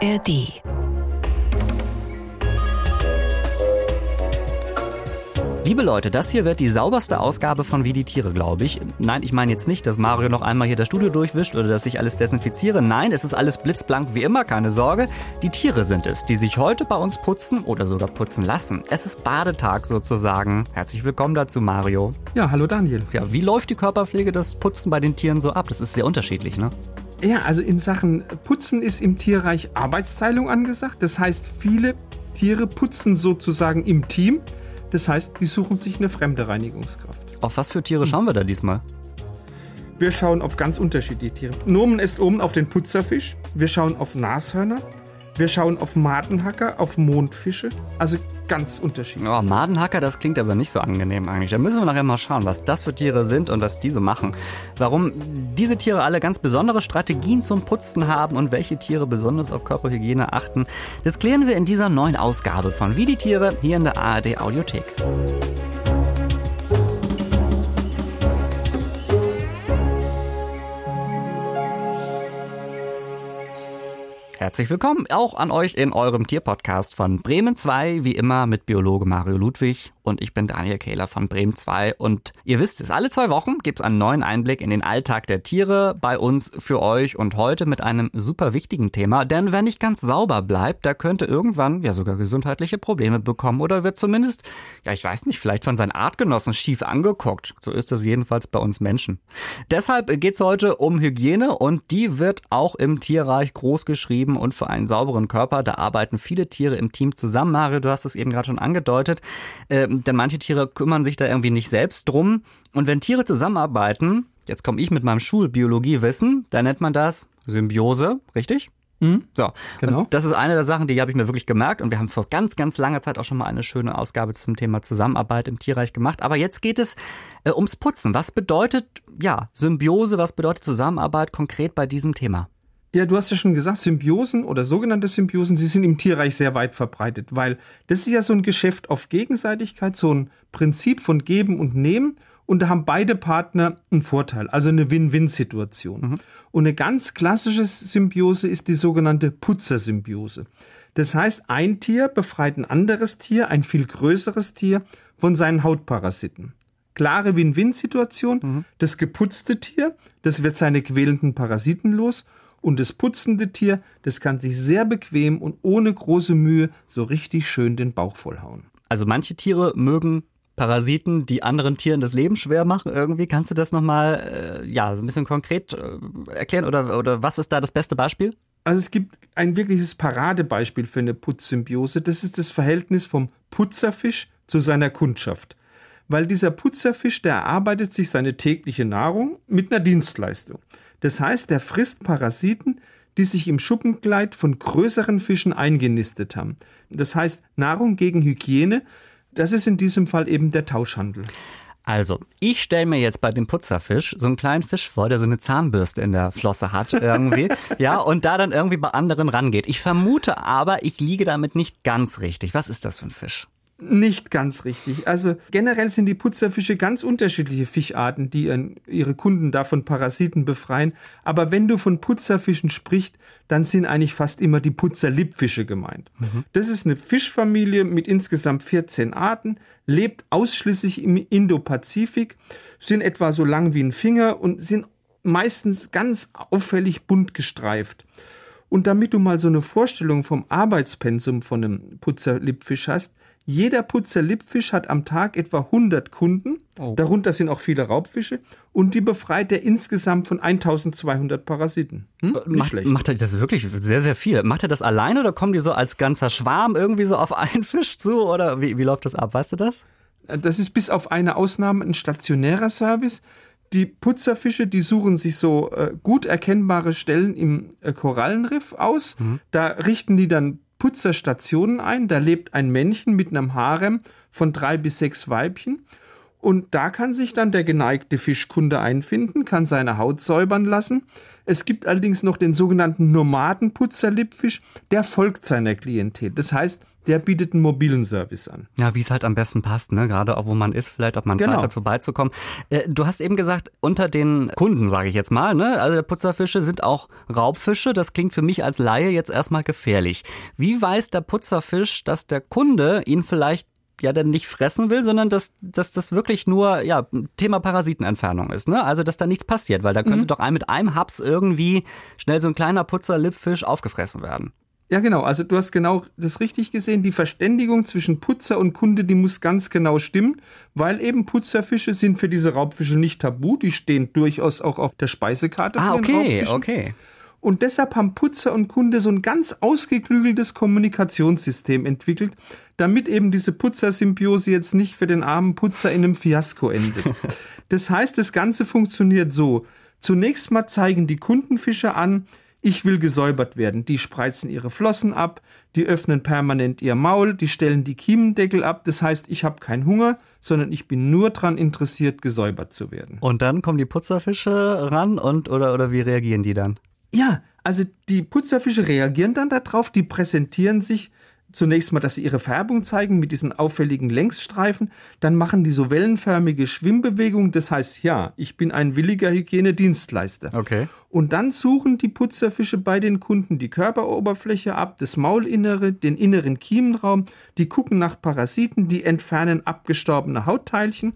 ARD. Liebe Leute, das hier wird die sauberste Ausgabe von Wie die Tiere, glaube ich. Nein, ich meine jetzt nicht, dass Mario noch einmal hier das Studio durchwischt oder dass ich alles desinfiziere. Nein, es ist alles blitzblank wie immer, keine Sorge. Die Tiere sind es, die sich heute bei uns putzen oder sogar putzen lassen. Es ist Badetag sozusagen. Herzlich willkommen dazu, Mario. Ja, hallo Daniel. Ja, wie läuft die Körperpflege, das Putzen bei den Tieren so ab? Das ist sehr unterschiedlich, ne? Ja, also in Sachen Putzen ist im Tierreich Arbeitsteilung angesagt. Das heißt, viele Tiere putzen sozusagen im Team. Das heißt, die suchen sich eine fremde Reinigungskraft. Auf was für Tiere schauen wir da diesmal? Wir schauen auf ganz unterschiedliche Tiere. Nomen ist oben auf den Putzerfisch. Wir schauen auf Nashörner. Wir schauen auf Madenhacker, auf Mondfische. Also ganz unterschiedlich. Oh, Madenhacker, das klingt aber nicht so angenehm eigentlich. Da müssen wir nachher mal schauen, was das für Tiere sind und was die so machen. Warum diese Tiere alle ganz besondere Strategien zum Putzen haben und welche Tiere besonders auf Körperhygiene achten, das klären wir in dieser neuen Ausgabe von Wie die Tiere hier in der ARD Audiothek. Herzlich willkommen auch an euch in eurem Tierpodcast von Bremen 2, wie immer mit Biologe Mario Ludwig und ich bin Daniel Kehler von Bremen 2 und ihr wisst es, alle zwei Wochen gibt es einen neuen Einblick in den Alltag der Tiere bei uns für euch und heute mit einem super wichtigen Thema, denn wer nicht ganz sauber bleibt, der könnte irgendwann ja sogar gesundheitliche Probleme bekommen oder wird zumindest, ja ich weiß nicht, vielleicht von seinen Artgenossen schief angeguckt. So ist es jedenfalls bei uns Menschen. Deshalb geht es heute um Hygiene und die wird auch im Tierreich groß geschrieben und für einen sauberen Körper, da arbeiten viele Tiere im Team zusammen. Mario, du hast es eben gerade schon angedeutet. Ähm, denn manche Tiere kümmern sich da irgendwie nicht selbst drum. Und wenn Tiere zusammenarbeiten, jetzt komme ich mit meinem Schulbiologiewissen, dann nennt man das Symbiose, richtig? Mhm. So, genau. Und das ist eine der Sachen, die habe ich mir wirklich gemerkt und wir haben vor ganz, ganz langer Zeit auch schon mal eine schöne Ausgabe zum Thema Zusammenarbeit im Tierreich gemacht. Aber jetzt geht es äh, ums Putzen. Was bedeutet, ja, Symbiose, was bedeutet Zusammenarbeit konkret bei diesem Thema? Ja, du hast ja schon gesagt, Symbiosen oder sogenannte Symbiosen, sie sind im Tierreich sehr weit verbreitet, weil das ist ja so ein Geschäft auf Gegenseitigkeit, so ein Prinzip von Geben und Nehmen und da haben beide Partner einen Vorteil, also eine Win-Win-Situation. Mhm. Und eine ganz klassische Symbiose ist die sogenannte Putzersymbiose. Das heißt, ein Tier befreit ein anderes Tier, ein viel größeres Tier, von seinen Hautparasiten. Klare Win-Win-Situation. Mhm. Das geputzte Tier, das wird seine quälenden Parasiten los und das putzende Tier, das kann sich sehr bequem und ohne große Mühe so richtig schön den Bauch vollhauen. Also manche Tiere mögen Parasiten, die anderen Tieren das Leben schwer machen. Irgendwie kannst du das nochmal, äh, ja, so ein bisschen konkret äh, erklären oder, oder was ist da das beste Beispiel? Also es gibt ein wirkliches Paradebeispiel für eine Putzsymbiose. Das ist das Verhältnis vom Putzerfisch zu seiner Kundschaft. Weil dieser Putzerfisch, der erarbeitet sich seine tägliche Nahrung mit einer Dienstleistung. Das heißt, er frisst Parasiten, die sich im Schuppenkleid von größeren Fischen eingenistet haben. Das heißt, Nahrung gegen Hygiene, das ist in diesem Fall eben der Tauschhandel. Also, ich stelle mir jetzt bei dem Putzerfisch so einen kleinen Fisch vor, der so eine Zahnbürste in der Flosse hat irgendwie, ja, und da dann irgendwie bei anderen rangeht. Ich vermute aber, ich liege damit nicht ganz richtig. Was ist das für ein Fisch? Nicht ganz richtig. Also generell sind die Putzerfische ganz unterschiedliche Fischarten, die ihre Kunden davon Parasiten befreien. Aber wenn du von Putzerfischen sprichst, dann sind eigentlich fast immer die Putzerlippfische gemeint. Mhm. Das ist eine Fischfamilie mit insgesamt 14 Arten, lebt ausschließlich im Indopazifik, sind etwa so lang wie ein Finger und sind meistens ganz auffällig bunt gestreift. Und damit du mal so eine Vorstellung vom Arbeitspensum von einem Putzerlippfisch hast, jeder Putzer-Lippfisch hat am Tag etwa 100 Kunden, oh. darunter sind auch viele Raubfische, und die befreit er insgesamt von 1200 Parasiten. Hm? Nicht macht, schlecht. Macht er das wirklich sehr, sehr viel? Macht er das alleine oder kommen die so als ganzer Schwarm irgendwie so auf einen Fisch zu? Oder wie, wie läuft das ab? Weißt du das? Das ist bis auf eine Ausnahme ein stationärer Service. Die Putzerfische, die suchen sich so äh, gut erkennbare Stellen im äh, Korallenriff aus. Mhm. Da richten die dann Putzerstationen ein. Da lebt ein Männchen mit einem Harem von drei bis sechs Weibchen. Und da kann sich dann der geneigte Fischkunde einfinden, kann seine Haut säubern lassen. Es gibt allerdings noch den sogenannten Nomadenputzerlippfisch, der folgt seiner Klientel. Das heißt, der bietet einen mobilen Service an. Ja, wie es halt am besten passt, ne? Gerade auch wo man ist, vielleicht ob man genau. Zeit hat, vorbeizukommen. Äh, du hast eben gesagt, unter den Kunden, sage ich jetzt mal, ne? Also Putzerfische sind auch Raubfische. Das klingt für mich als Laie jetzt erstmal gefährlich. Wie weiß der Putzerfisch, dass der Kunde ihn vielleicht ja dann nicht fressen will, sondern dass, dass das wirklich nur ja, Thema Parasitenentfernung ist. Ne? Also dass da nichts passiert, weil da könnte mhm. doch ein, mit einem Haps irgendwie schnell so ein kleiner Putzer-Lippfisch aufgefressen werden. Ja, genau. Also du hast genau das richtig gesehen. Die Verständigung zwischen Putzer und Kunde, die muss ganz genau stimmen, weil eben Putzerfische sind für diese Raubfische nicht tabu. Die stehen durchaus auch auf der Speisekarte ah, von okay, okay. Und deshalb haben Putzer und Kunde so ein ganz ausgeklügeltes Kommunikationssystem entwickelt, damit eben diese Putzersymbiose jetzt nicht für den armen Putzer in einem Fiasko endet. Das heißt, das Ganze funktioniert so. Zunächst mal zeigen die Kundenfischer an, ich will gesäubert werden. Die spreizen ihre Flossen ab, die öffnen permanent ihr Maul, die stellen die Kiemendeckel ab. Das heißt, ich habe keinen Hunger, sondern ich bin nur daran interessiert, gesäubert zu werden. Und dann kommen die Putzerfische ran und oder, oder wie reagieren die dann? Ja, also die Putzerfische reagieren dann darauf, die präsentieren sich zunächst mal, dass sie ihre Färbung zeigen mit diesen auffälligen Längsstreifen, dann machen die so wellenförmige Schwimmbewegungen, das heißt, ja, ich bin ein williger Hygienedienstleister. Okay. Und dann suchen die Putzerfische bei den Kunden die Körperoberfläche ab, das Maulinnere, den inneren Kiemenraum, die gucken nach Parasiten, die entfernen abgestorbene Hautteilchen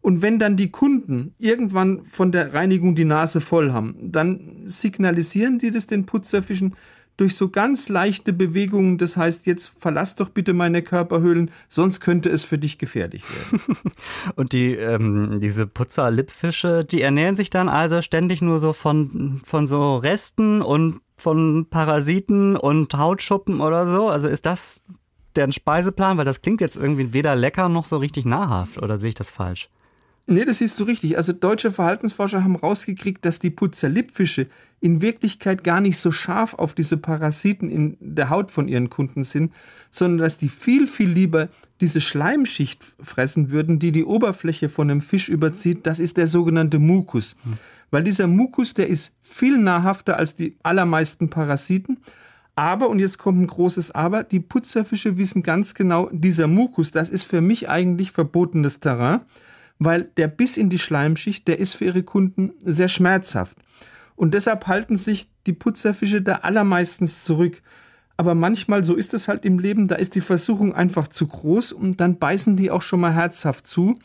und wenn dann die Kunden irgendwann von der Reinigung die Nase voll haben, dann signalisieren die das den Putzerfischen durch so ganz leichte Bewegungen. Das heißt, jetzt verlass doch bitte meine Körperhöhlen, sonst könnte es für dich gefährlich werden. Und die, ähm, diese Putzer-Lippfische, die ernähren sich dann also ständig nur so von, von so Resten und von Parasiten und Hautschuppen oder so? Also ist das deren Speiseplan? Weil das klingt jetzt irgendwie weder lecker noch so richtig nahrhaft. Oder sehe ich das falsch? Nee, das siehst du richtig. Also deutsche Verhaltensforscher haben rausgekriegt, dass die Putzerlippfische in Wirklichkeit gar nicht so scharf auf diese Parasiten in der Haut von ihren Kunden sind, sondern dass die viel, viel lieber diese Schleimschicht fressen würden, die die Oberfläche von einem Fisch überzieht. Das ist der sogenannte Mukus. Hm. Weil dieser Mukus, der ist viel nahrhafter als die allermeisten Parasiten. Aber, und jetzt kommt ein großes Aber, die Putzerfische wissen ganz genau, dieser Mukus, das ist für mich eigentlich verbotenes Terrain weil der Biss in die Schleimschicht, der ist für ihre Kunden sehr schmerzhaft. Und deshalb halten sich die Putzerfische da allermeistens zurück. Aber manchmal, so ist es halt im Leben, da ist die Versuchung einfach zu groß und dann beißen die auch schon mal herzhaft zu.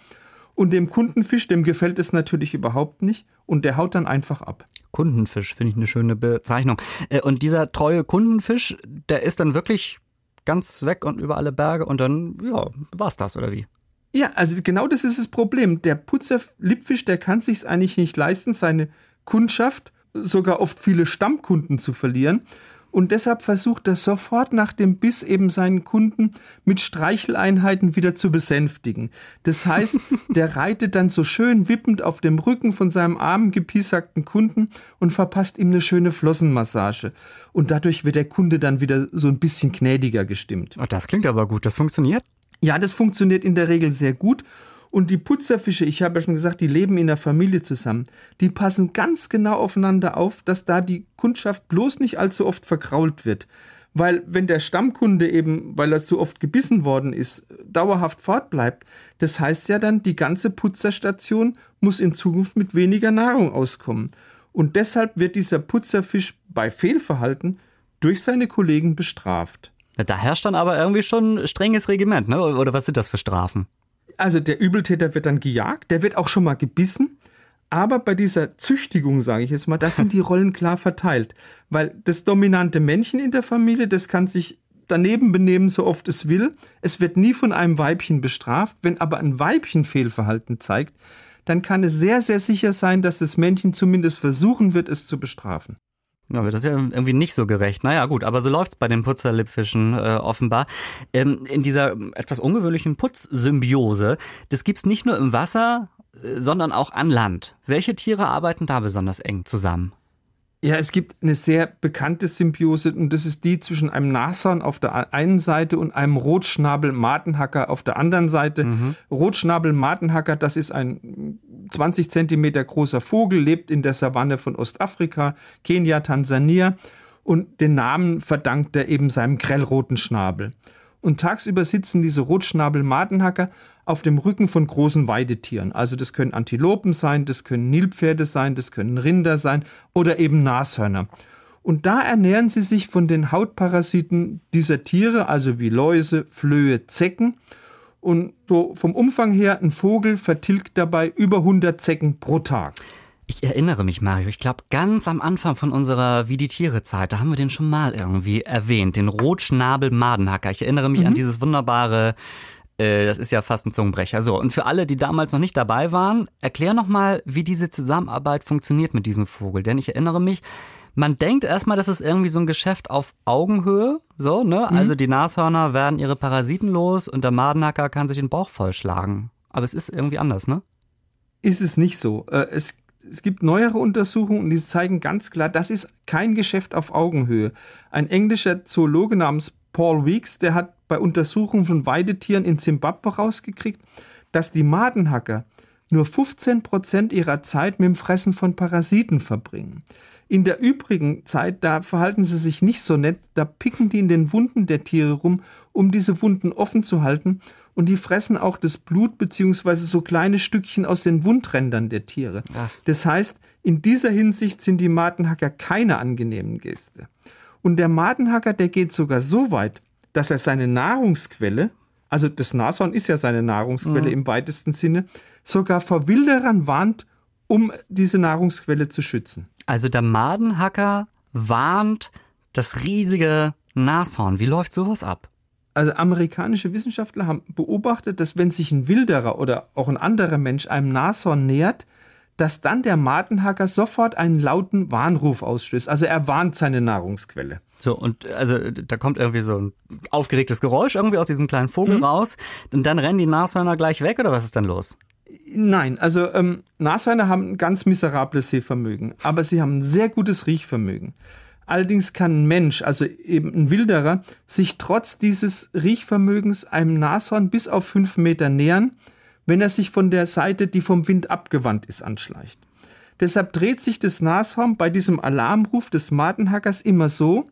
Und dem Kundenfisch, dem gefällt es natürlich überhaupt nicht und der haut dann einfach ab. Kundenfisch finde ich eine schöne Bezeichnung. Äh, und dieser treue Kundenfisch, der ist dann wirklich ganz weg und über alle Berge und dann, ja, war's das oder wie? Ja, also genau das ist das Problem. Der Putzer Lippfisch, der kann sich eigentlich nicht leisten, seine Kundschaft, sogar oft viele Stammkunden zu verlieren. Und deshalb versucht er sofort nach dem Biss eben seinen Kunden mit Streicheleinheiten wieder zu besänftigen. Das heißt, der reitet dann so schön wippend auf dem Rücken von seinem armen, gepiesakten Kunden und verpasst ihm eine schöne Flossenmassage. Und dadurch wird der Kunde dann wieder so ein bisschen gnädiger gestimmt. Oh, das klingt aber gut. Das funktioniert? Ja, das funktioniert in der Regel sehr gut. Und die Putzerfische, ich habe ja schon gesagt, die leben in der Familie zusammen. Die passen ganz genau aufeinander auf, dass da die Kundschaft bloß nicht allzu oft verkrault wird. Weil wenn der Stammkunde eben, weil er zu oft gebissen worden ist, dauerhaft fortbleibt, das heißt ja dann, die ganze Putzerstation muss in Zukunft mit weniger Nahrung auskommen. Und deshalb wird dieser Putzerfisch bei Fehlverhalten durch seine Kollegen bestraft. Da herrscht dann aber irgendwie schon strenges Regiment, ne? Oder was sind das für Strafen? Also der Übeltäter wird dann gejagt, der wird auch schon mal gebissen. Aber bei dieser Züchtigung, sage ich jetzt mal, da sind die Rollen klar verteilt. Weil das dominante Männchen in der Familie, das kann sich daneben benehmen, so oft es will. Es wird nie von einem Weibchen bestraft. Wenn aber ein Weibchen Fehlverhalten zeigt, dann kann es sehr, sehr sicher sein, dass das Männchen zumindest versuchen wird, es zu bestrafen. Ja, das ist ja irgendwie nicht so gerecht. Naja, gut, aber so läuft's bei den Putzerlippfischen äh, offenbar. Ähm, in dieser etwas ungewöhnlichen Putzsymbiose, das gibt's nicht nur im Wasser, äh, sondern auch an Land. Welche Tiere arbeiten da besonders eng zusammen? Ja, es gibt eine sehr bekannte Symbiose und das ist die zwischen einem Nashorn auf der einen Seite und einem Rotschnabel-Matenhacker auf der anderen Seite. Mhm. Rotschnabel-Matenhacker, das ist ein 20 Zentimeter großer Vogel, lebt in der Savanne von Ostafrika, Kenia, Tansania und den Namen verdankt er eben seinem grellroten Schnabel. Und tagsüber sitzen diese Rotschnabel-Matenhacker auf dem Rücken von großen Weidetieren. Also das können Antilopen sein, das können Nilpferde sein, das können Rinder sein oder eben Nashörner. Und da ernähren sie sich von den Hautparasiten dieser Tiere, also wie Läuse, Flöhe, Zecken. Und so vom Umfang her, ein Vogel vertilgt dabei über 100 Zecken pro Tag. Ich erinnere mich, Mario, ich glaube, ganz am Anfang von unserer Wie die Tiere Zeit, da haben wir den schon mal irgendwie erwähnt, den Rotschnabel-Madenhacker. Ich erinnere mich mhm. an dieses wunderbare äh, das ist ja fast ein Zungenbrecher. So, und für alle, die damals noch nicht dabei waren, erklär nochmal, wie diese Zusammenarbeit funktioniert mit diesem Vogel. Denn ich erinnere mich, man denkt erstmal, das ist irgendwie so ein Geschäft auf Augenhöhe, so, ne? Mhm. Also die Nashörner werden ihre Parasiten los und der Madenhacker kann sich den Bauch vollschlagen. Aber es ist irgendwie anders, ne? Ist es nicht so. Äh, es, es gibt neuere Untersuchungen und die zeigen ganz klar, das ist kein Geschäft auf Augenhöhe. Ein englischer Zoologe namens Paul Weeks, der hat bei Untersuchungen von Weidetieren in Zimbabwe rausgekriegt, dass die Madenhacker nur 15 Prozent ihrer Zeit mit dem Fressen von Parasiten verbringen. In der übrigen Zeit, da verhalten sie sich nicht so nett, da picken die in den Wunden der Tiere rum, um diese Wunden offen zu halten, und die fressen auch das Blut bzw. so kleine Stückchen aus den Wundrändern der Tiere. Ach. Das heißt, in dieser Hinsicht sind die Madenhacker keine angenehmen Gäste. Und der Madenhacker, der geht sogar so weit, dass er seine Nahrungsquelle, also das Nashorn ist ja seine Nahrungsquelle mhm. im weitesten Sinne, sogar vor Wilderern warnt, um diese Nahrungsquelle zu schützen. Also der Madenhacker warnt das riesige Nashorn. Wie läuft sowas ab? Also amerikanische Wissenschaftler haben beobachtet, dass wenn sich ein Wilderer oder auch ein anderer Mensch einem Nashorn nähert, dass dann der Matenhacker sofort einen lauten Warnruf ausstößt. Also er warnt seine Nahrungsquelle. So, und also da kommt irgendwie so ein aufgeregtes Geräusch irgendwie aus diesem kleinen Vogel mhm. raus. Und dann rennen die Nashörner gleich weg oder was ist dann los? Nein, also ähm, Nashörner haben ein ganz miserables Sehvermögen, aber sie haben ein sehr gutes Riechvermögen. Allerdings kann ein Mensch, also eben ein Wilderer, sich trotz dieses Riechvermögens einem Nashorn bis auf fünf Meter nähern wenn er sich von der Seite, die vom Wind abgewandt ist, anschleicht. Deshalb dreht sich das Nashorn bei diesem Alarmruf des Matenhackers immer so,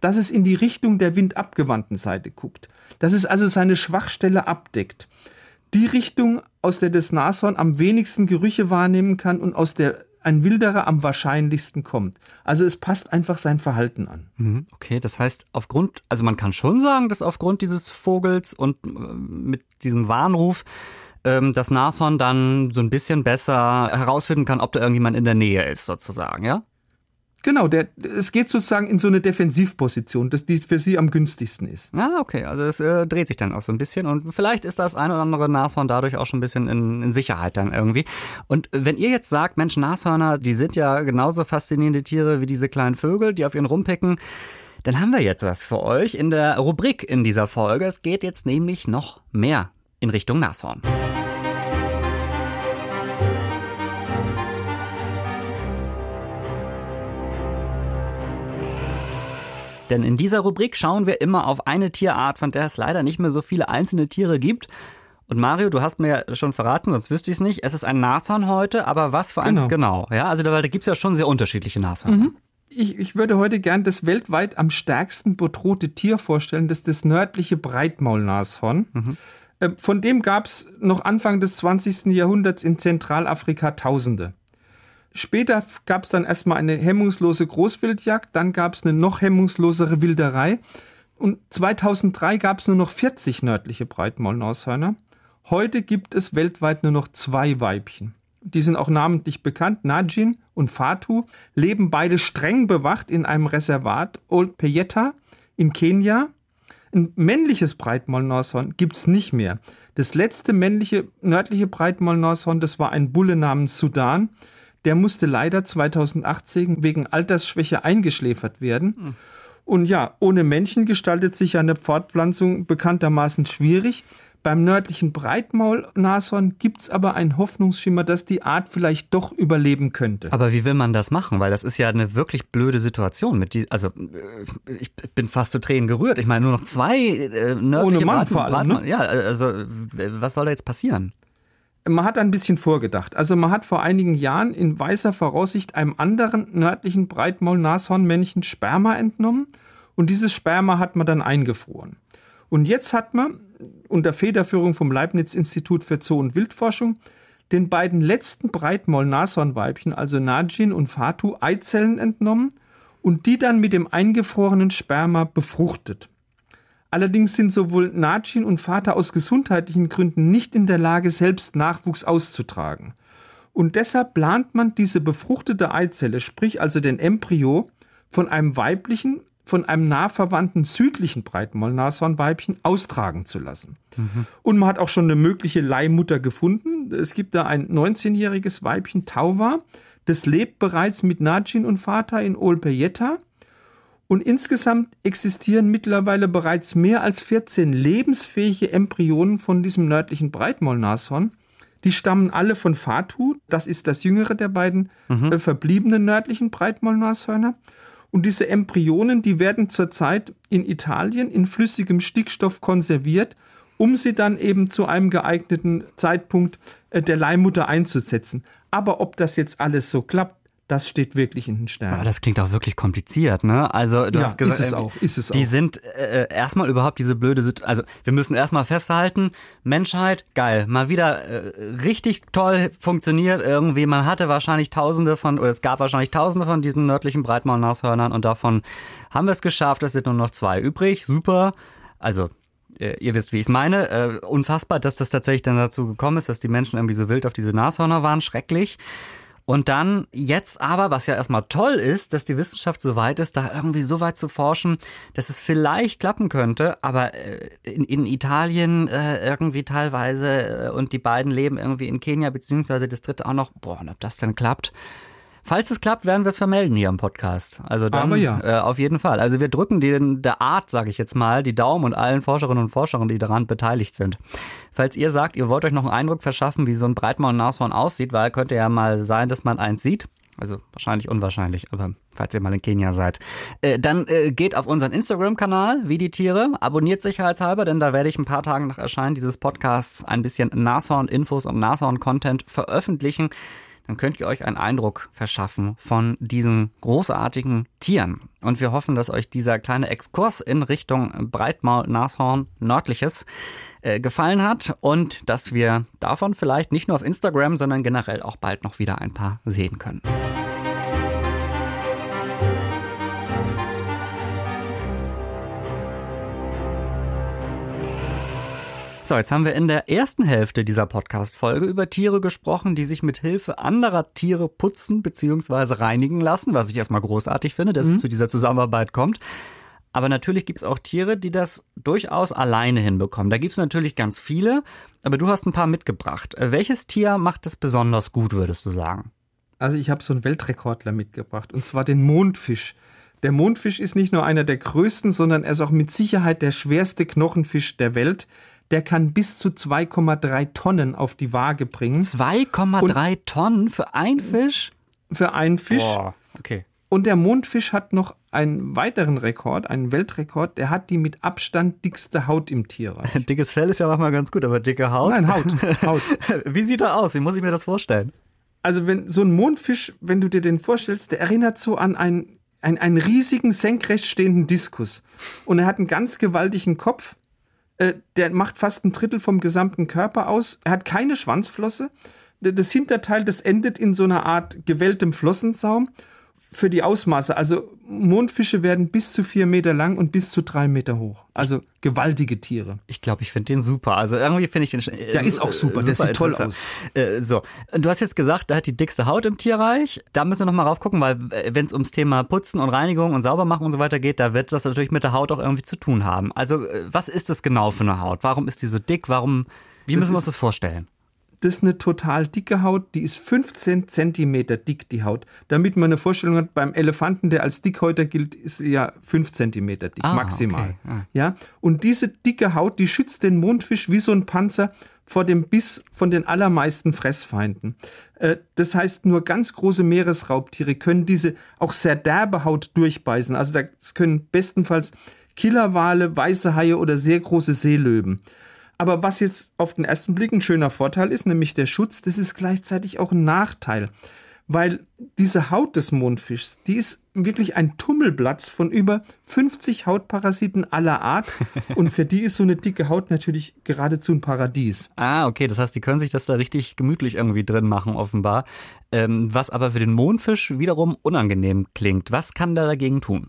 dass es in die Richtung der windabgewandten Seite guckt, dass es also seine Schwachstelle abdeckt. Die Richtung, aus der das Nashorn am wenigsten Gerüche wahrnehmen kann und aus der ein Wilderer am wahrscheinlichsten kommt. Also es passt einfach sein Verhalten an. Mhm, okay, das heißt, aufgrund, also man kann schon sagen, dass aufgrund dieses Vogels und äh, mit diesem Warnruf ähm, das Nashorn dann so ein bisschen besser herausfinden kann, ob da irgendjemand in der Nähe ist, sozusagen, ja? Genau, der, es geht sozusagen in so eine Defensivposition, dass die für sie am günstigsten ist. Ah, okay, also es äh, dreht sich dann auch so ein bisschen und vielleicht ist das ein oder andere Nashorn dadurch auch schon ein bisschen in, in, Sicherheit dann irgendwie. Und wenn ihr jetzt sagt, Mensch, Nashörner, die sind ja genauso faszinierende Tiere wie diese kleinen Vögel, die auf ihren rumpicken, dann haben wir jetzt was für euch in der Rubrik in dieser Folge. Es geht jetzt nämlich noch mehr in Richtung Nashorn. Denn in dieser Rubrik schauen wir immer auf eine Tierart, von der es leider nicht mehr so viele einzelne Tiere gibt. Und Mario, du hast mir ja schon verraten, sonst wüsste ich es nicht. Es ist ein Nashorn heute, aber was für eins genau? genau? Ja, also da, da gibt es ja schon sehr unterschiedliche Nashörner. Mhm. Ich, ich, würde heute gern das weltweit am stärksten bedrohte Tier vorstellen, das ist das nördliche Breitmaulnashorn. Mhm. Äh, von dem gab es noch Anfang des 20. Jahrhunderts in Zentralafrika Tausende. Später gab es dann erstmal eine hemmungslose Großwildjagd, dann gab es eine noch hemmungslosere Wilderei und 2003 gab es nur noch 40 nördliche Breitmaulnashörner. Heute gibt es weltweit nur noch zwei Weibchen. Die sind auch namentlich bekannt. Najin und Fatu leben beide streng bewacht in einem Reservat Old Peyetta in Kenia. Ein männliches Breitmaulnashorn gibt es nicht mehr. Das letzte männliche nördliche Breitmaulnashorn, das war ein Bulle namens Sudan. Der musste leider 2018 wegen Altersschwäche eingeschläfert werden. Mhm. Und ja, ohne Männchen gestaltet sich eine Fortpflanzung bekanntermaßen schwierig. Beim nördlichen Breitmaulnashorn gibt es aber einen Hoffnungsschimmer, dass die Art vielleicht doch überleben könnte. Aber wie will man das machen? Weil das ist ja eine wirklich blöde Situation. Mit die, also äh, ich bin fast zu Tränen gerührt. Ich meine, nur noch zwei äh, nördliche Ohne Mann vor allem, Breitmaul- Ja, also was soll da jetzt passieren? Man hat ein bisschen vorgedacht. Also man hat vor einigen Jahren in weißer Voraussicht einem anderen nördlichen Breitmaul-Nashornmännchen Sperma entnommen und dieses Sperma hat man dann eingefroren. Und jetzt hat man unter Federführung vom Leibniz-Institut für Zoo- und Wildforschung den beiden letzten Breitmaul-Nashornweibchen, also Najin und Fatu, Eizellen entnommen und die dann mit dem eingefrorenen Sperma befruchtet. Allerdings sind sowohl Najin und Vater aus gesundheitlichen Gründen nicht in der Lage, selbst Nachwuchs auszutragen. Und deshalb plant man diese befruchtete Eizelle, sprich also den Embryo, von einem weiblichen, von einem nah verwandten südlichen Breitmaulnashornweibchen austragen zu lassen. Und man hat auch schon eine mögliche Leihmutter gefunden. Es gibt da ein 19-jähriges Weibchen, Tauwa, das lebt bereits mit Najin und Vater in Olpejeta. Und insgesamt existieren mittlerweile bereits mehr als 14 lebensfähige Embryonen von diesem nördlichen Breitmaulnashorn. Die stammen alle von Fatu, das ist das jüngere der beiden äh, verbliebenen nördlichen Breitmaulnashörner. Und diese Embryonen, die werden zurzeit in Italien in flüssigem Stickstoff konserviert, um sie dann eben zu einem geeigneten Zeitpunkt äh, der Leihmutter einzusetzen. Aber ob das jetzt alles so klappt, das steht wirklich in den Sternen. Aber das klingt auch wirklich kompliziert, ne? Also du Ja, hast gesagt, ist es äh, auch, ist es die auch. sind äh, erstmal überhaupt diese blöde Situation. Also wir müssen erstmal festhalten, Menschheit, geil, mal wieder äh, richtig toll funktioniert irgendwie. Man hatte wahrscheinlich Tausende von, oder es gab wahrscheinlich Tausende von diesen nördlichen Breitmaulnashörnern und davon haben wir es geschafft. Es sind nur noch zwei übrig. Super. Also äh, ihr wisst, wie ich es meine. Äh, unfassbar, dass das tatsächlich dann dazu gekommen ist, dass die Menschen irgendwie so wild auf diese Nashörner waren. Schrecklich. Und dann jetzt aber, was ja erstmal toll ist, dass die Wissenschaft so weit ist, da irgendwie so weit zu forschen, dass es vielleicht klappen könnte, aber äh, in, in Italien äh, irgendwie teilweise äh, und die beiden leben irgendwie in Kenia, beziehungsweise das dritte auch noch, boah, und ob das denn klappt. Falls es klappt, werden wir es vermelden hier im Podcast. Also dann ja. äh, auf jeden Fall. Also wir drücken den, der Art, sage ich jetzt mal, die Daumen und allen Forscherinnen und Forschern, die daran beteiligt sind. Falls ihr sagt, ihr wollt euch noch einen Eindruck verschaffen, wie so ein Breitmaul-Nashorn aussieht, weil könnte ja mal sein, dass man eins sieht. Also wahrscheinlich unwahrscheinlich, aber falls ihr mal in Kenia seid, äh, dann äh, geht auf unseren Instagram-Kanal, wie die Tiere, abonniert sicherheitshalber, denn da werde ich ein paar Tage nach Erscheinen dieses Podcasts ein bisschen Nashorn-Infos und Nashorn-Content veröffentlichen dann könnt ihr euch einen Eindruck verschaffen von diesen großartigen Tieren. Und wir hoffen, dass euch dieser kleine Exkurs in Richtung Breitmaul-Nashorn nördliches äh, gefallen hat und dass wir davon vielleicht nicht nur auf Instagram, sondern generell auch bald noch wieder ein paar sehen können. So, jetzt haben wir in der ersten Hälfte dieser Podcast-Folge über Tiere gesprochen, die sich mit Hilfe anderer Tiere putzen bzw. reinigen lassen, was ich erstmal großartig finde, dass es zu dieser Zusammenarbeit kommt. Aber natürlich gibt es auch Tiere, die das durchaus alleine hinbekommen. Da gibt es natürlich ganz viele, aber du hast ein paar mitgebracht. Äh, Welches Tier macht es besonders gut, würdest du sagen? Also ich habe so einen Weltrekordler mitgebracht, und zwar den Mondfisch. Der Mondfisch ist nicht nur einer der größten, sondern er ist auch mit Sicherheit der schwerste Knochenfisch der Welt. Der kann bis zu 2,3 Tonnen auf die Waage bringen 2,3 Tonnen für einen Fisch? für einen Fisch. Boah, okay. Und der Mondfisch hat noch einen weiteren Rekord, einen Weltrekord. Der hat die mit Abstand dickste Haut im Tierreich. Dickes Fell ist ja manchmal ganz gut, aber dicke Haut? Nein, Haut. Haut. Wie sieht er aus? Wie muss ich mir das vorstellen? Also wenn so ein Mondfisch, wenn du dir den vorstellst, der erinnert so an einen, einen, einen riesigen senkrecht stehenden Diskus. Und er hat einen ganz gewaltigen Kopf. Äh, Der macht fast ein Drittel vom gesamten Körper aus. Er hat keine Schwanzflosse. Das Hinterteil, das endet in so einer Art gewelltem Flossensaum. Für die Ausmaße, also Mondfische werden bis zu vier Meter lang und bis zu drei Meter hoch. Also gewaltige Tiere. Ich glaube, ich finde den super. Also irgendwie finde ich den. Äh, Der ist auch super, der sieht toll interessant. Äh, so, du hast jetzt gesagt, der hat die dickste Haut im Tierreich. Da müssen wir noch mal rauf gucken, weil wenn es ums Thema Putzen und Reinigung und Saubermachen und so weiter geht, da wird das natürlich mit der Haut auch irgendwie zu tun haben. Also äh, was ist das genau für eine Haut? Warum ist die so dick? Warum? Wie Das müssen wir uns das vorstellen? Das ist eine total dicke Haut, die ist 15 Zentimeter dick, die Haut. Damit man eine Vorstellung hat, beim Elefanten, der als Dickhäuter gilt, ist sie ja 5 Zentimeter dick, Ah, maximal. okay. Ah. Ja, und diese dicke Haut, die schützt den Mondfisch wie so ein Panzer vor dem Biss von den allermeisten Fressfeinden. Äh, Das heißt, nur ganz große Meeresraubtiere können diese auch sehr derbe Haut durchbeißen. Also das können bestenfalls Killerwale, weiße Haie oder sehr große Seelöwen. Aber was jetzt auf den ersten Blick ein schöner Vorteil ist, nämlich der Schutz, das ist gleichzeitig auch ein Nachteil. Weil diese Haut des Mondfischs, die ist wirklich ein Tummelplatz von über 50 Hautparasiten aller Art. Und für die ist so eine dicke Haut natürlich geradezu ein Paradies. Ah, okay, das heißt, die können sich das da richtig gemütlich irgendwie drin machen, offenbar. Ähm, was aber für den Mondfisch wiederum unangenehm klingt. Was kann der dagegen tun?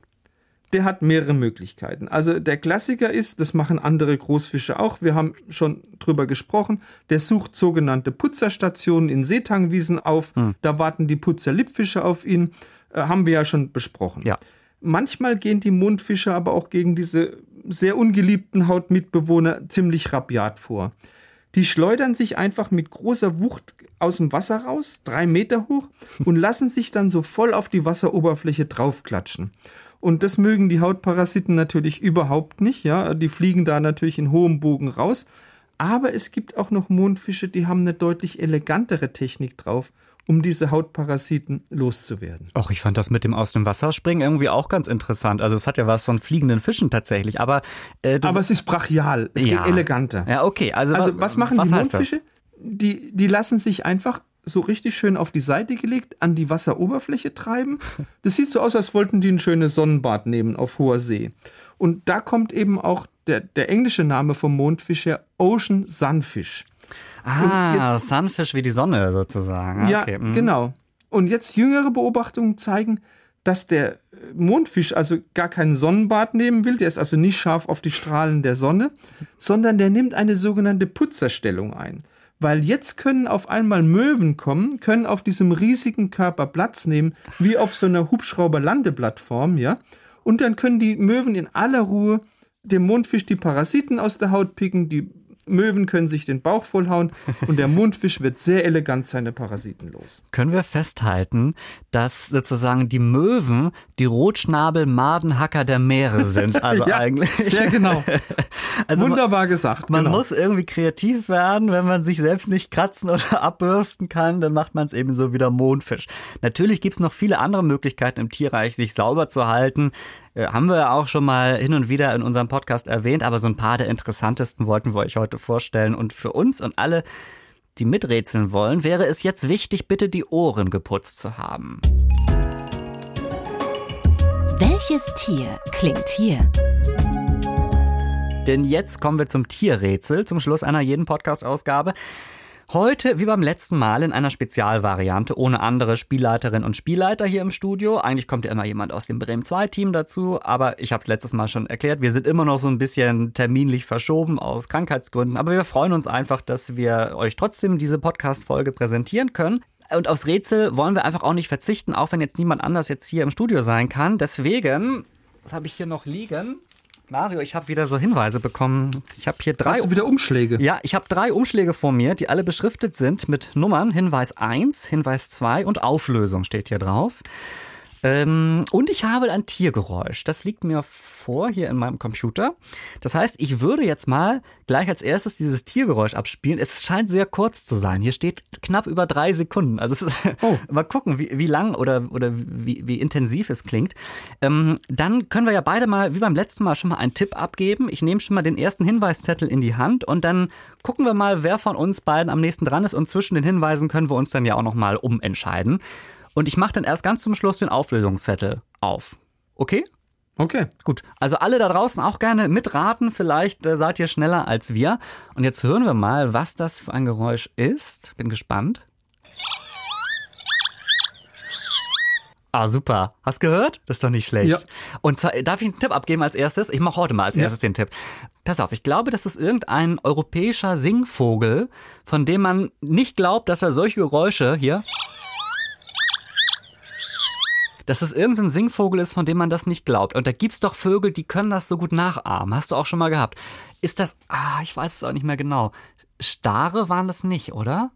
Der hat mehrere Möglichkeiten. Also der Klassiker ist, das machen andere Großfische auch, wir haben schon drüber gesprochen, der sucht sogenannte Putzerstationen in Seetangwiesen auf. Da warten die Putzerlippfische auf ihn. Äh, haben wir ja schon besprochen. Ja. Manchmal gehen die Mondfische aber auch gegen diese sehr ungeliebten Hautmitbewohner ziemlich rabiat vor. Die schleudern sich einfach mit großer Wucht aus dem Wasser raus, drei Meter hoch, und lassen sich dann so voll auf die Wasseroberfläche draufklatschen. Und das mögen die Hautparasiten natürlich überhaupt nicht, ja. Die fliegen da natürlich in hohem Bogen raus. Aber es gibt auch noch Mondfische, die haben eine deutlich elegantere Technik drauf, um diese Hautparasiten loszuwerden. Och, ich fand das mit dem aus dem Wasser springen irgendwie auch ganz interessant. Also es hat ja was von fliegenden Fischen tatsächlich, aber äh, Aber es ist brachial, es Ja. geht eleganter. ja okay, also, Also wa- was machen die heißt das? Mondfische? Die, die lassen sich einfach so richtig schön auf die Seite gelegt an die Wasseroberfläche treiben. Das sieht so aus, als wollten die ein schönes Sonnenbad nehmen auf hoher See. Und da kommt eben auch der, der englische Name vom Mondfisch her, Ocean Sunfish. Ah, jetzt- Sunfish wie die Sonne sozusagen. Ja, okay. mhm. genau. Und jetzt jüngere Beobachtungen zeigen, dass der äh, Mondfisch also gar kein Sonnenbad nehmen will, der ist also nicht scharf auf die Strahlen der Sonne, sondern der nimmt eine sogenannte Putzerstellung ein. Weil jetzt können auf einmal Möwen kommen, können auf diesem riesigen Körper Platz nehmen, wie auf so einer Hubschrauber-Landeplattform, ja. Und dann können die Möwen in aller Ruhe dem Mondfisch die Parasiten aus der Haut picken, die Möwen können sich den Bauch vollhauen und der Mondfisch wird sehr elegant seine Parasiten los. Können wir festhalten, dass sozusagen die Möwen die Rotschnabel-Madenhacker der Meere sind? Also Ja, eigentlich. Sehr genau. Also man- Wunderbar gesagt. Man genau. muss irgendwie kreativ werden, wenn man sich selbst nicht kratzen oder abbürsten kann, dann macht man es eben so wie der Mondfisch. Natürlich gibt's noch viele andere Möglichkeiten im Tierreich, sich sauber zu halten. Äh, haben wir ja auch schon mal hin und wieder in unserem Podcast erwähnt, aber so ein paar der interessantesten wollten wir euch heute vorstellen. Und für uns und alle, die miträtseln wollen, wäre es jetzt wichtig, bitte die Ohren geputzt zu haben. Welches Tier klingt hier? Denn jetzt kommen wir zum Tierrätsel, zum Schluss einer jeden Podcast-Ausgabe. Heute, wie beim letzten Mal, in einer Spezialvariante, ohne andere Spielleiterinnen und Spielleiter hier im Studio. Eigentlich kommt ja immer jemand aus dem Bremen 2-Team dazu, aber ich habe es letztes Mal schon erklärt, wir sind immer noch so ein bisschen terminlich verschoben aus Krankheitsgründen, aber wir freuen uns einfach, dass wir euch trotzdem diese Podcast-Folge präsentieren können. Und aufs Rätsel wollen wir einfach auch nicht verzichten, auch wenn jetzt niemand anders jetzt hier im Studio sein kann. Deswegen, was habe ich hier noch liegen? Mario, ich habe wieder so Hinweise bekommen. Ich habe hier drei. Hast du wieder Umschläge? Ja, ich habe drei Umschläge vor mir, die alle beschriftet sind mit Nummern. Hinweis 1, Hinweis 2 und Auflösung steht hier drauf. Ähm, und ich habe ein Tiergeräusch. Das liegt mir vor hier in meinem Computer. Das heißt, ich würde jetzt mal gleich als erstes dieses Tiergeräusch abspielen. Es scheint sehr kurz zu sein. Hier steht knapp über drei Sekunden. Also es ist, Oh. mal gucken, wie, wie lang oder, oder wie, wie intensiv es klingt. Ähm, dann können wir ja beide mal, wie beim letzten Mal, schon mal einen Tipp abgeben. Ich nehme schon mal den ersten Hinweiszettel in die Hand und dann gucken wir mal, wer von uns beiden am nächsten dran ist. Und zwischen den Hinweisen können wir uns dann ja auch noch mal umentscheiden. Und ich mache dann erst ganz zum Schluss den Auflösungszettel auf. Okay? Okay. Gut, also alle da draußen auch gerne mitraten, vielleicht äh, seid ihr schneller als wir. Und jetzt hören wir mal, was das für ein Geräusch ist. Bin gespannt. Ah, super. Hast gehört? Das ist doch nicht schlecht. Ja. Und zwar, darf ich einen Tipp abgeben als erstes? Ich mache heute mal als Ja. erstes den Tipp. Pass auf, ich glaube, das ist irgendein europäischer Singvogel, von dem man nicht glaubt, dass er solche Geräusche hier dass es irgendein Singvogel ist, von dem man das nicht glaubt. Und da gibt's doch Vögel, die können das so gut nachahmen. Hast du auch schon mal gehabt. Ist das, ah, ich weiß es auch nicht mehr genau. Stare waren das nicht, oder?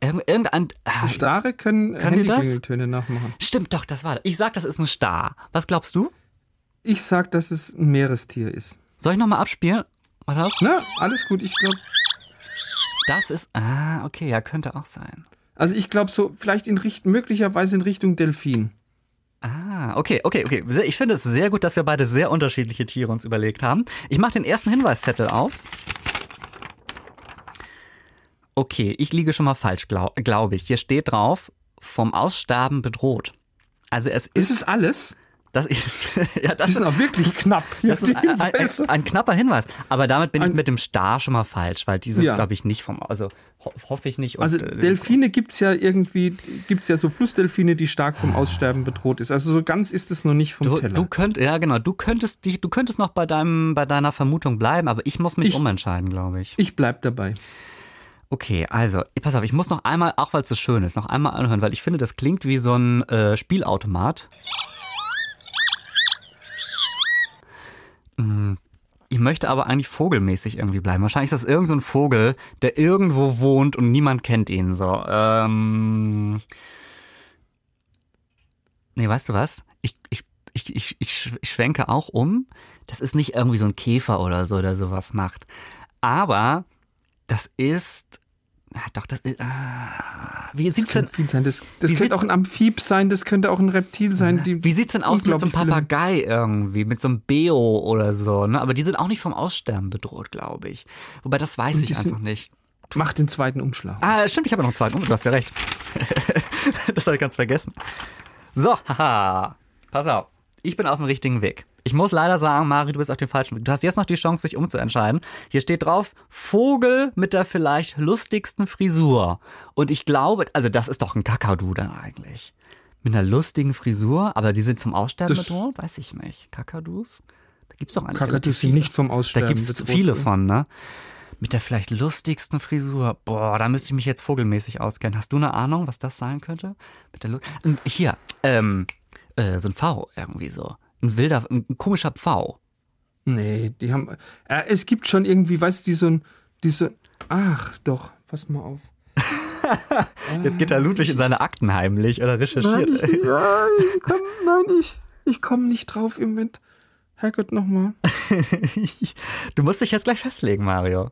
Irgend- Irgendein. Ah, Stare können, Können die das? Handyklingeltöne nachmachen. stimmt doch, das war. Ich sag, das ist ein Star. Was glaubst du? Ich sag, dass es ein Meerestier ist. Soll ich nochmal abspielen? Warte auf. Na, alles gut. Ich glaube, Das ist. Ah, okay, ja, könnte auch sein. also ich glaube so, vielleicht in Richt möglicherweise in Richtung Delfin. Ah, okay, okay, okay. Ich finde es sehr gut, dass wir beide sehr unterschiedliche Tiere uns überlegt haben. Ich mache den ersten Hinweiszettel auf. Okay, ich liege schon mal falsch, glaube glaub ich. Hier steht drauf, vom Aussterben bedroht. Also es Ist ist, es alles? Das ist, ja, das Die sind ist, auch wirklich knapp. Das ist ein, ein, Hinweise. ein knapper Hinweis. Aber damit bin ich Ein- mit dem Star schon mal falsch, weil die sind, Ja. glaube ich, nicht vom, also ho hoffe ich nicht. Und, Also äh, Delfine gibt's ja irgendwie, gibt's ja so Flussdelfine, die stark vom Aussterben bedroht ist. Also so ganz ist es noch nicht vom Du, Teller. du könnt, ja genau, du könntest dich, du könntest noch bei deinem, bei deiner Vermutung bleiben, aber ich muss mich Ich- umentscheiden, glaube ich. ich bleib dabei. Okay, also, pass auf, ich muss noch einmal, auch weil es so schön ist, noch einmal anhören, weil ich finde, das klingt wie so ein äh, Spielautomat. Hm, Ich möchte aber eigentlich vogelmäßig irgendwie bleiben. Wahrscheinlich ist das irgend so ein Vogel, der irgendwo wohnt und niemand kennt ihn so. Ähm. Nee, weißt du was? Ich, ich, ich, ich, ich schwenke auch um. Das ist nicht irgendwie so ein Käfer oder so, der sowas macht. Aber das ist. Ah, doch, das ist. Ah, wie Das sieht's denn, könnte viel sein. Das, das könnte auch ein Amphib sein, das könnte auch ein Reptil sein. Wie sieht's denn aus mit so einem Papagei irgendwie, mit so einem Beo oder so, ne? Aber die sind auch nicht vom Aussterben bedroht, glaube ich. Wobei, das weiß ich einfach nicht. Mach den zweiten Umschlag. Ah, stimmt, ich habe noch einen zweiten. Oh, du hast ja recht. das habe ich ganz vergessen. So, haha. Pass auf. Ich bin auf dem richtigen Weg. Ich muss leider sagen, Mari, du bist auf dem falschen Weg. Du hast jetzt noch die Chance, dich umzuentscheiden. Hier steht drauf, Vogel mit der vielleicht lustigsten Frisur. Und ich glaube, also das ist doch ein Kakadu dann eigentlich. Mit einer lustigen Frisur, aber die sind vom Aussterben bedroht? Weiß ich nicht. Kakadus? Da gibt's doch eigentlich Kakadus sind nicht vom Da Aussterben gibt es viele von, ne? Mit der vielleicht lustigsten Frisur. Boah, da müsste ich mich jetzt vogelmäßig auskennen. Hast du eine Ahnung, was das sein könnte? Mit der Lu Hier, ähm, äh, so ein V irgendwie so. Ein wilder, ein komischer Pfau. Nee, die haben. Äh, es gibt schon irgendwie, weißt du, die so ein. Die so, ach, doch, pass mal auf. Jetzt geht der Ludwig in seine Akten heimlich oder Nein, recherchiert. ich, ja, ich komm, nein, ich, ich komme nicht drauf im Moment. Herrgott, nochmal. du musst dich jetzt gleich festlegen, Mario.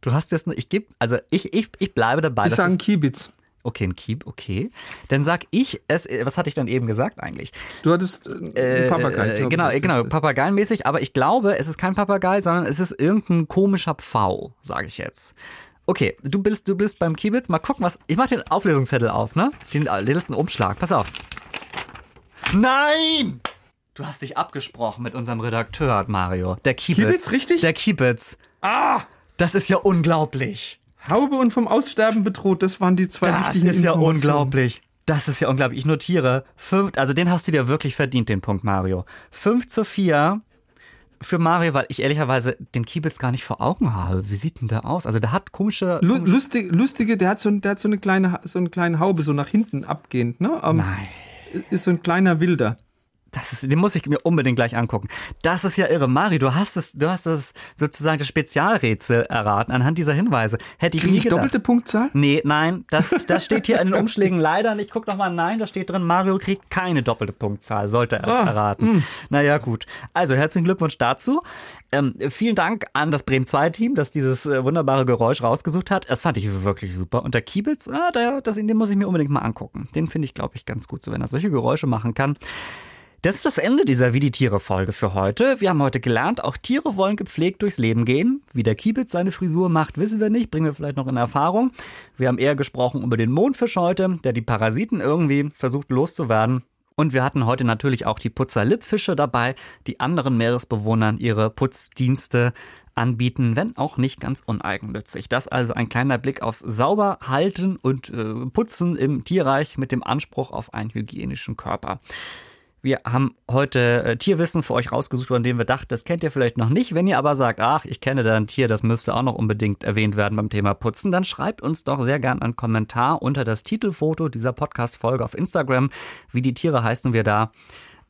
Du hast jetzt, ich gebe, also ich, ich, ich bleibe dabei. Ich das sage Kiebitz. Okay, ein Keep, okay. Dann sag ich es, äh, was hatte ich dann eben gesagt eigentlich? Du hattest äh, einen Äh, Papagei. glaub genau, genau. Papageienmäßig, aber ich glaube, es ist kein Papagei, sondern es ist irgendein komischer Pfau, sage ich jetzt. Okay, du bist, du bist beim Kiebitz. Mal gucken, was. Ich mach den Auflösungszettel auf, ne? Den, den letzten Umschlag. Pass auf. Nein! Du hast dich abgesprochen mit unserem Redakteur, Mario. Der Kiebitz. Kiebitz, richtig? Der Kiebitz. Ah! Das ist ja unglaublich. Haube und vom Aussterben bedroht, das waren die zwei Das wichtigen ist ja unglaublich. Das ist ja unglaublich. Ich notiere, fünf, also den hast du dir wirklich verdient, den Punkt, Mario. 5 zu 4 für Mario, weil ich ehrlicherweise den Kiebitz gar nicht vor Augen habe. Wie sieht denn der aus? Also der hat komische. Lu lustig, lustige, der hat, so, der hat so eine kleine, so eine kleine Haube, so nach hinten abgehend, ne? Ähm, Nein. Ist so ein kleiner Wilder. Das ist, den muss ich mir unbedingt gleich angucken. Das ist ja irre. Mario, du hast es, du hast es sozusagen das Spezialrätsel erraten anhand dieser Hinweise. Hätte ich Kriege nie ich gedacht. doppelte Punktzahl? Nee, nein, das, das steht hier in den Umschlägen leider nicht. Guck doch mal, nein, da steht drin, Mario kriegt keine doppelte Punktzahl, sollte er es Ah, erraten. Naja, gut. Also, herzlichen Glückwunsch dazu. Ähm, vielen Dank an das Bremen 2-Team, das dieses äh, wunderbare Geräusch rausgesucht hat. Das fand ich wirklich super. Und der Kiebitz, ah, der, das, den muss ich mir unbedingt mal angucken. Den finde ich, glaube ich, ganz gut, so wenn er solche Geräusche machen kann. Das ist das Ende dieser Wie die Tiere-Folge für heute. Wir haben heute gelernt, auch Tiere wollen gepflegt durchs Leben gehen. Wie der Kiebitz seine Frisur macht, wissen wir nicht, bringen wir vielleicht noch in Erfahrung. Wir haben eher gesprochen über den Mondfisch heute, der die Parasiten irgendwie versucht loszuwerden. Und wir hatten heute natürlich auch die Putzer-Lippfische dabei, die anderen Meeresbewohnern ihre Putzdienste anbieten, wenn auch nicht ganz uneigennützig. Das also ein kleiner Blick aufs Sauberhalten und äh, Putzen im Tierreich mit dem Anspruch auf einen hygienischen Körper. Wir haben heute äh, Tierwissen für euch rausgesucht, von dem wir dachten, das kennt ihr vielleicht noch nicht. Wenn ihr aber sagt, ach, ich kenne da ein Tier, das müsste auch noch unbedingt erwähnt werden beim Thema Putzen, dann schreibt uns doch sehr gern einen Kommentar unter das Titelfoto dieser Podcast-Folge auf Instagram. Wie die Tiere heißen wir da.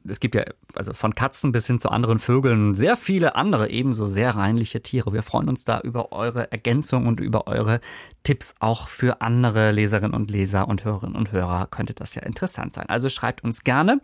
es gibt ja also von Katzen bis hin zu anderen Vögeln sehr viele andere ebenso sehr reinliche Tiere. Wir freuen uns da über eure Ergänzung und über eure Tipps auch für andere Leserinnen und Leser und Hörerinnen und Hörer könnte das ja interessant sein. Also schreibt uns gerne.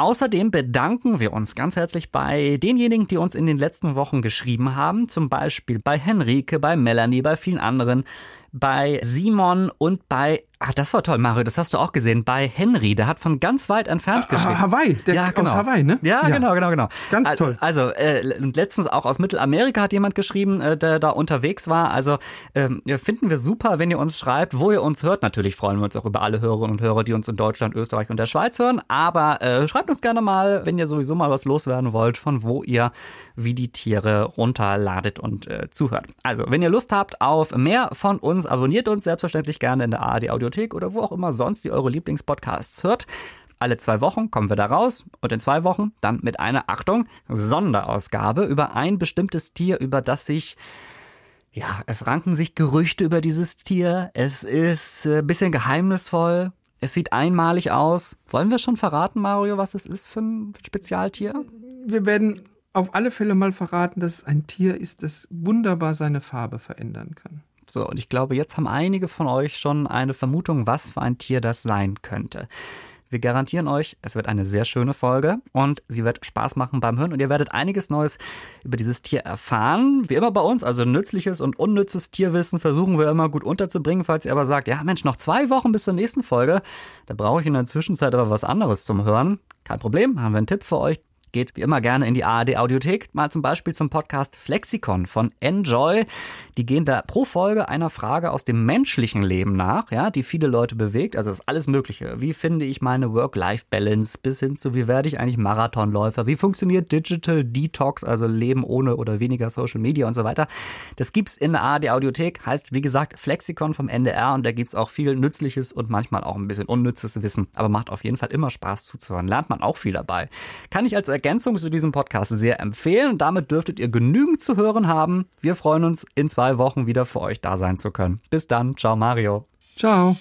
Außerdem bedanken wir uns ganz herzlich bei denjenigen, die uns in den letzten Wochen geschrieben haben, zum Beispiel bei Henrike, bei Melanie, bei vielen anderen, bei Simon und bei Ah, das war toll, Mario. Das hast du auch gesehen bei Henry. Der hat von ganz weit entfernt Ah, geschrieben. Hawaii, der ja, genau. aus Hawaii, ne? Ja, Ja. genau, genau, genau. Ganz Al- toll. Also äh, letztens auch aus Mittelamerika hat jemand geschrieben, äh, der da unterwegs war. Also ähm, finden wir super, wenn ihr uns schreibt, wo ihr uns hört. Natürlich freuen wir uns auch über alle Hörerinnen und Hörer, die uns in Deutschland, Österreich und der Schweiz hören. Aber äh, schreibt uns gerne mal, wenn ihr sowieso mal was loswerden wollt, von wo ihr wie die Tiere runterladet und äh, zuhört. Also, wenn ihr Lust habt auf mehr von uns, abonniert uns selbstverständlich gerne in der ARD Audiothek oder wo auch immer sonst ihr eure Lieblingspodcasts hört. Alle zwei Wochen kommen wir da raus und in zwei Wochen dann mit einer, Achtung, Sonderausgabe über ein bestimmtes Tier, über das sich ja, es ranken sich Gerüchte über dieses Tier. Es ist ein bisschen geheimnisvoll. Es sieht einmalig aus. Wollen wir schon verraten, Mario, was es ist für ein Spezialtier? Wir werden auf alle Fälle mal verraten, dass es ein Tier ist, das wunderbar seine Farbe verändern kann. So, und ich glaube, jetzt haben einige von euch schon eine Vermutung, was für ein Tier das sein könnte. Wir garantieren euch, es wird eine sehr schöne Folge und sie wird Spaß machen beim Hören und ihr werdet einiges Neues über dieses Tier erfahren. Wie immer bei uns, also nützliches und unnützes Tierwissen versuchen wir immer gut unterzubringen. Falls ihr aber sagt, ja Mensch, noch zwei Wochen bis zur nächsten Folge, da brauche ich in der Zwischenzeit aber was anderes zum Hören. Kein Problem, haben wir einen Tipp für euch. Geht wie immer gerne in die ARD Audiothek, mal zum Beispiel zum Podcast Flexikon von Enjoy. Die gehen da pro Folge einer Frage aus dem menschlichen Leben nach, ja, die viele Leute bewegt. Also ist alles Mögliche. Wie finde ich meine Work-Life-Balance bis hin zu, wie werde ich eigentlich Marathonläufer? Wie funktioniert Digital Detox, also Leben ohne oder weniger Social Media und so weiter? Das gibt's in der ARD Audiothek, heißt wie gesagt Flexikon vom NDR und da gibt's auch viel nützliches und manchmal auch ein bisschen unnützes Wissen, aber macht auf jeden Fall immer Spaß zuzuhören. Lernt man auch viel dabei. Kann ich als Ergänzung zu diesem Podcast sehr empfehlen und damit dürftet ihr genügend zu hören haben. Wir freuen uns in zwei Wochen wieder für euch da sein zu können. Bis dann, ciao Mario. Ciao.